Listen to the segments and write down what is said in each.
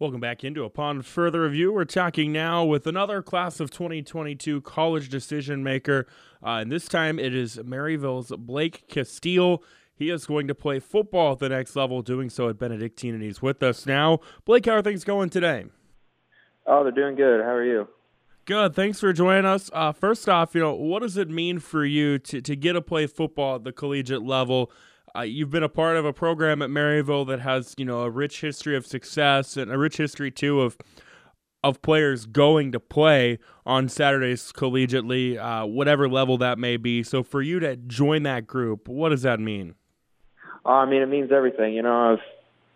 Welcome back into Upon Further Review. We're talking now with another class of 2022 college decision maker. Uh, and this time it is Maryville's Blake Casteel. He is going to play football at the next level, doing so at Benedictine, and he's with us now. Blake, how are things going today? Oh, they're doing good. How are you? Good. Thanks for joining us. Uh, first off, you know, what does it mean for you to, to get to play football at the collegiate level? Uh, you've been a part of a program at Maryville that has, you know, a rich history of success and a rich history too of of players going to play on Saturdays collegiately, uh, whatever level that may be. So for you to join that group, what does that mean? Uh, I mean, it means everything. You know, I've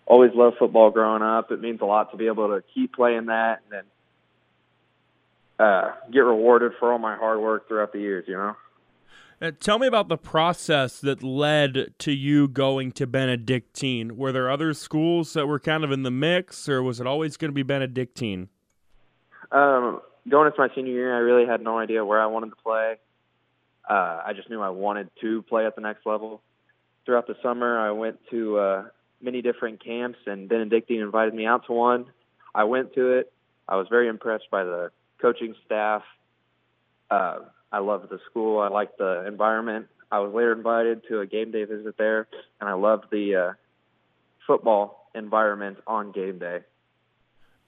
always loved football growing up. It means a lot to be able to keep playing that and then uh, get rewarded for all my hard work throughout the years. You know. Uh, tell me about the process that led to you going to Benedictine. Were there other schools that were kind of in the mix, or was it always going to be Benedictine? Um, going into my senior year, I really had no idea where I wanted to play. Uh, I just knew I wanted to play at the next level. Throughout the summer, I went to uh, many different camps, and Benedictine invited me out to one. I went to it. I was very impressed by the coaching staff. Uh, I loved the school. I liked the environment. I was later invited to a game day visit there, and I loved the uh, football environment on game day.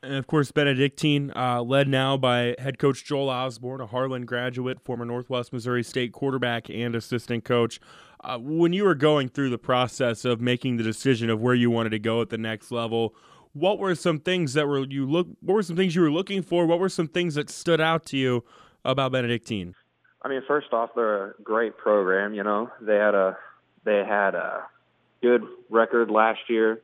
And of course, Benedictine, uh, led now by head coach Joel Osborn, a Harlan graduate, former Northwest Missouri State quarterback and assistant coach. Uh, when you were going through the process of making the decision of where you wanted to go at the next level, what were some things that were you look? What were some things you were looking for? What were some things that stood out to you about Benedictine? I mean, first off, they're a great program. You know, they had a they had a good record last year,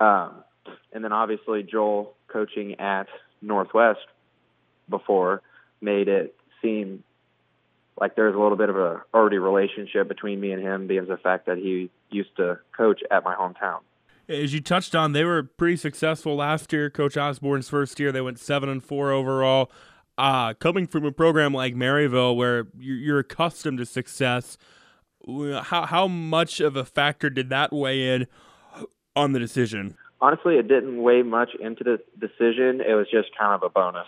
um, and then obviously Joel coaching at Northwest before made it seem like there's a little bit of a already relationship between me and him because of the fact that he used to coach at my hometown. As you touched on, they were pretty successful last year. Coach Osborn's first year, they went seven and four overall uh, coming from a program like Maryville where you're accustomed to success, how how much of a factor did that weigh in on the decision? Honestly, it didn't weigh much into the decision. It was just kind of a bonus.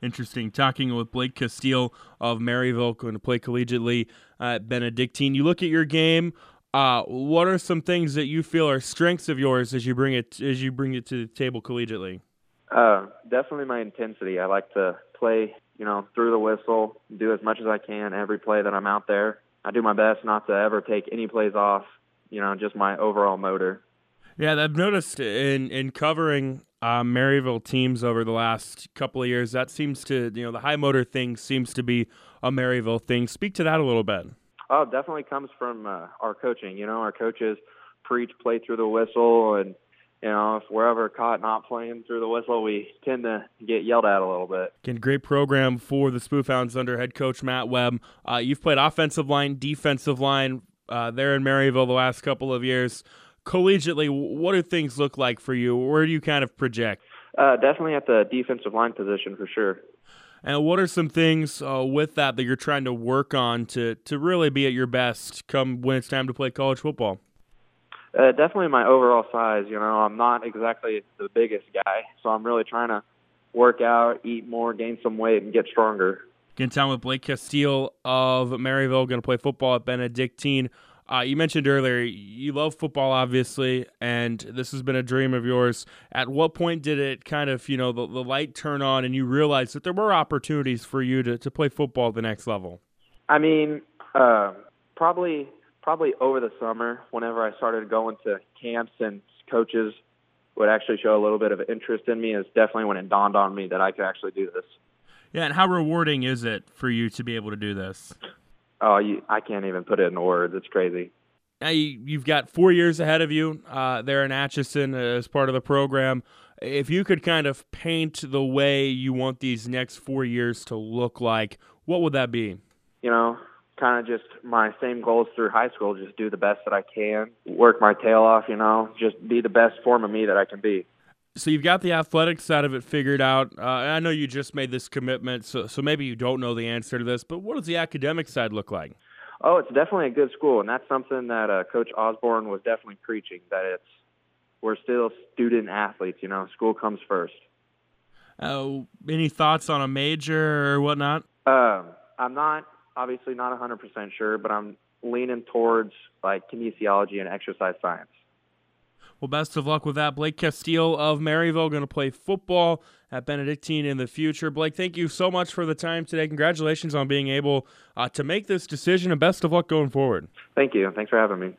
Interesting. Talking with Blake Casteel of Maryville, going to play collegiately at Benedictine. You look at your game. Uh, what are some things that you feel are strengths of yours as you bring it as you bring it to the table collegiately? Uh, definitely my intensity. I like to play, you know, through the whistle, do as much as I can every play that I'm out there. I do my best not to ever take any plays off, you know, just my overall motor. Yeah, I've noticed in in covering uh, Maryville teams over the last couple of years, that seems to, you know, the high motor thing seems to be a Maryville thing. Speak to that a little bit. Oh, definitely comes from uh, our coaching. You know, our coaches preach play through the whistle and you know, if we're ever caught not playing through the whistle, we tend to get yelled at a little bit. Again, great program for the Spoofhounds under head coach Matt Webb. Uh, you've played offensive line, defensive line uh, there in Maryville the last couple of years. Collegiately, what do things look like for you? Where do you kind of project? Uh, definitely at the defensive line position for sure. And what are some things uh, with that that you're trying to work on to to really be at your best come when it's time to play college football? Uh, definitely my overall size. You know, I'm not exactly the biggest guy, so I'm really trying to work out, eat more, gain some weight, and get stronger. Getting time with Blake Casteel of Maryville, going to play football at Benedictine. Uh, you mentioned earlier you love football, obviously, and this has been a dream of yours. At what point did it kind of, you know, the, the light turn on and you realized that there were opportunities for you to, to play football at the next level? I mean, uh, probably probably over the summer, whenever I started going to camps and coaches would actually show a little bit of interest in me, is definitely when it dawned on me that I could actually do this. Yeah, and how rewarding is it for you to be able to do this? Oh, you, I can't even put it in words. It's crazy. Now you, have got four years ahead of you uh, there in Atchison as part of the program. If you could kind of paint the way you want these next four years to look like, what would that be? Kind of just my same goals through high school. Just do the best that I can, work my tail off, you know, just be the best form of me that I can be. So you've got the athletic side of it figured out. Uh, I know you just made this commitment, so so maybe you don't know the answer to this. But what does the academic side look like? Oh, it's definitely a good school, and that's something that uh, Coach Osborn was definitely preaching. That it's we're still student athletes. You know, school comes first. Uh, any thoughts on a major or whatnot? Um, I'm not obviously not 100% sure, but I'm leaning towards like kinesiology and exercise science. Well, best of luck with that. Blake Casteel of Maryville going to play football at Benedictine in the future. Blake, thank you so much for the time today. Congratulations on being able uh, to make this decision, and best of luck going forward. Thank you. Thanks for having me.